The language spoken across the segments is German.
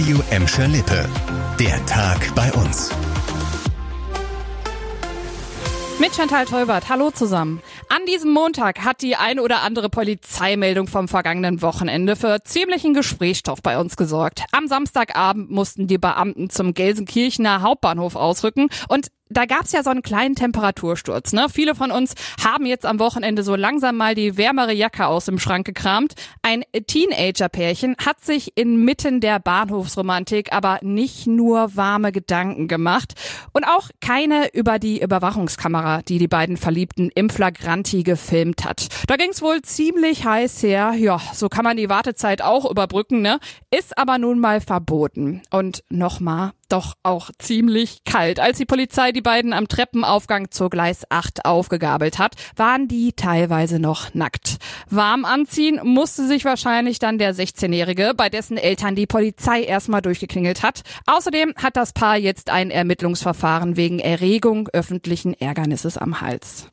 Radio Emscher Lippe. Der Tag bei uns. Mit Chantal Teubert. Hallo zusammen. An diesem Montag hat die ein oder andere Polizeimeldung vom vergangenen Wochenende für ziemlichen Gesprächsstoff bei uns gesorgt. Am Samstagabend mussten die Beamten zum Gelsenkirchener Hauptbahnhof ausrücken und da gab's ja so einen kleinen Temperatursturz. Ne? Viele von uns haben jetzt am Wochenende so langsam mal die wärmere Jacke aus dem Schrank gekramt. Ein Teenager-Pärchen hat sich inmitten der Bahnhofsromantik aber nicht nur warme Gedanken gemacht und auch keine über die Überwachungskamera, die die beiden Verliebten im Flagranti gefilmt hat. Da ging's wohl ziemlich heiß her. Ja, so kann man die Wartezeit auch überbrücken, ne? Ist aber nun mal verboten. Und nochmal, doch auch ziemlich kalt. Als die Polizei die beiden am Treppenaufgang zur Gleis 8 aufgegabelt hat, waren die teilweise noch nackt. Warm anziehen musste sich wahrscheinlich dann der 16-Jährige, bei dessen Eltern die Polizei erstmal durchgeklingelt hat. Außerdem hat das Paar jetzt ein Ermittlungsverfahren wegen Erregung öffentlichen Ärgernisses am Hals.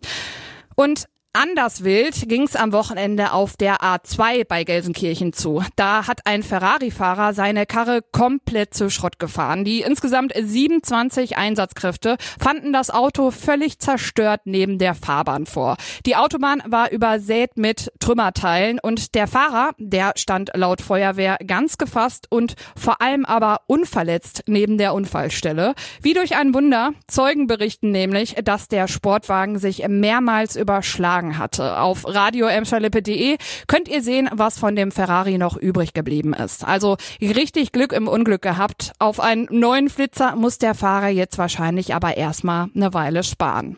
Und Anders wild ging's am Wochenende auf der A2 bei Gelsenkirchen zu. Da hat ein Ferrari-Fahrer seine Karre komplett zu Schrott gefahren. Die insgesamt 27 Einsatzkräfte fanden das Auto völlig zerstört neben der Fahrbahn vor. Die Autobahn war übersät mit Trümmerteilen und der Fahrer, der stand laut Feuerwehr ganz gefasst und vor allem aber unverletzt neben der Unfallstelle. Wie durch ein Wunder. Zeugen berichten nämlich, dass der Sportwagen sich mehrmals überschlagen Wagen hatte. Auf radioemscherlippe.de könnt ihr sehen, was von dem Ferrari noch übrig geblieben ist. Also richtig Glück im Unglück gehabt. Auf einen neuen Flitzer muss der Fahrer jetzt wahrscheinlich aber erstmal eine Weile sparen.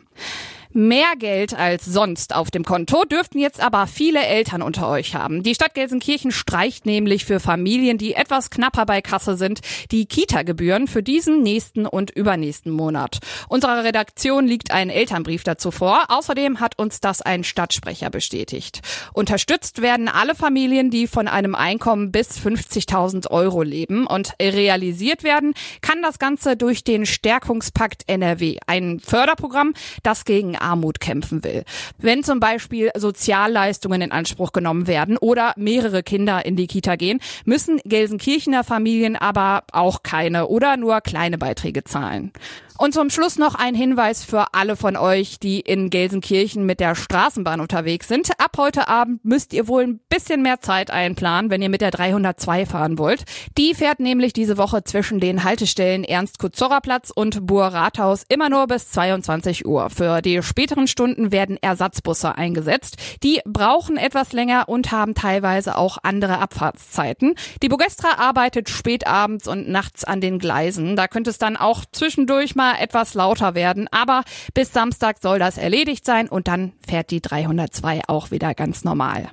Mehr Geld als sonst auf dem Konto dürften jetzt aber viele Eltern unter euch haben. Die Stadt Gelsenkirchen streicht nämlich für Familien, die etwas knapper bei Kasse sind, die Kita-Gebühren für diesen, nächsten und übernächsten Monat. Unserer Redaktion liegt ein Elternbrief dazu vor. Außerdem hat uns das ein Stadtsprecher bestätigt. Unterstützt werden alle Familien, die von einem Einkommen bis 50.000 Euro leben und realisiert werden kann das Ganze durch den Stärkungspakt NRW, ein Förderprogramm, das gegen Armut kämpfen will. Wenn zum Beispiel Sozialleistungen in Anspruch genommen werden oder mehrere Kinder in die Kita gehen, müssen Gelsenkirchener Familien aber auch keine oder nur kleine Beiträge zahlen. Und zum Schluss noch ein Hinweis für alle von euch, die in Gelsenkirchen mit der Straßenbahn unterwegs sind. Ab heute Abend müsst ihr wohl ein bisschen mehr Zeit einplanen, wenn ihr mit der 302 fahren wollt. Die fährt nämlich diese Woche zwischen den Haltestellen Ernst-Kuzorra-Platz und Buhr-Rathaus immer nur bis 22 Uhr. Für die späteren Stunden werden Ersatzbusse eingesetzt. Die brauchen etwas länger und haben teilweise auch andere Abfahrtszeiten. Die Bogestra arbeitet spät abends und nachts an den Gleisen. Da könnte es dann auch zwischendurch mal etwas lauter werden. Aber bis Samstag soll das erledigt sein und dann fährt die 302 auch wieder ganz normal.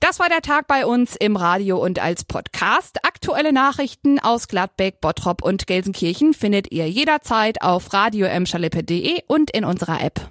Das war der Tag bei uns im Radio und als Podcast. Aktuelle Nachrichten aus Gladbeck, Bottrop und Gelsenkirchen findet ihr jederzeit auf radio und in unserer App.